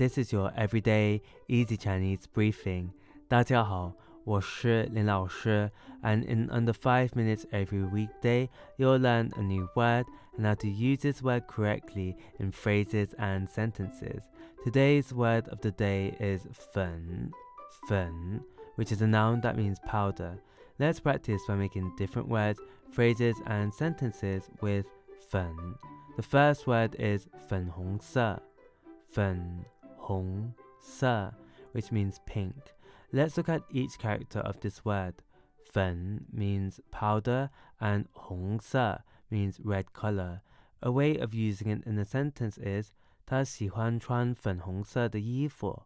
this is your everyday easy Chinese briefing. 大家好，我是林老师, and in under five minutes every weekday, you'll learn a new word and how to use this word correctly in phrases and sentences. Today's word of the day is 粉,粉, which is a noun that means powder. Let's practice by making different words, phrases, and sentences with 粉. The first word is 粉红色,粉 红色, which means pink. Let's look at each character of this word. 粉 means powder and 红色 means red color. A way of using it in a sentence is 他喜欢穿粉红色的衣服。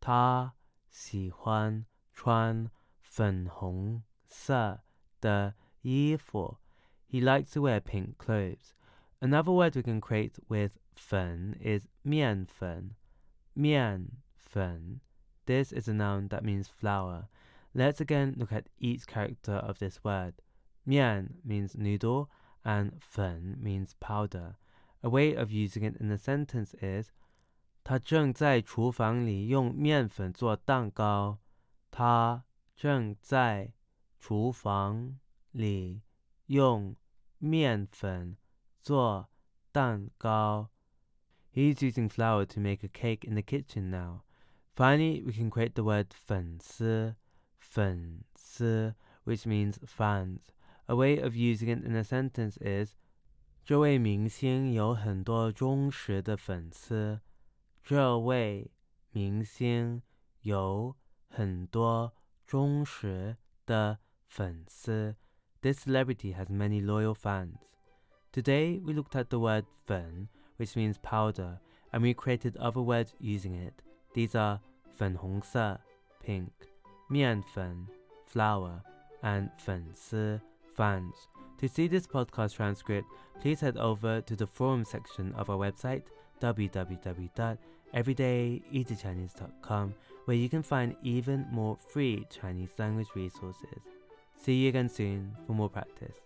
他喜欢穿粉红色的衣服。He likes to wear pink clothes. Another word we can create with 粉 is 面粉。 面粉 this is a noun that means flour. Let's again look at each character of this word. Mian means noodle and fen means powder. A way of using it in a sentence is 他正在厨房里用面粉做蛋糕。他正在厨房里用面粉做蛋糕。 He's using flour to make a cake in the kitchen now. Finally, we can create the word 粉丝,粉丝, which means fans. A way of using it in a sentence is 这位明星有很多忠实的粉丝。这位明星有很多忠实的粉丝。This celebrity has many loyal fans. Today we looked at the word 粉, which means powder, and we created other words using it. These are 粉红色 pink, 面粉 flour, and 粉丝 fans. To see this podcast transcript, please head over to the forum section of our website www.everydayeasychinese.com where you can find even more free Chinese language resources. See you again soon for more practice.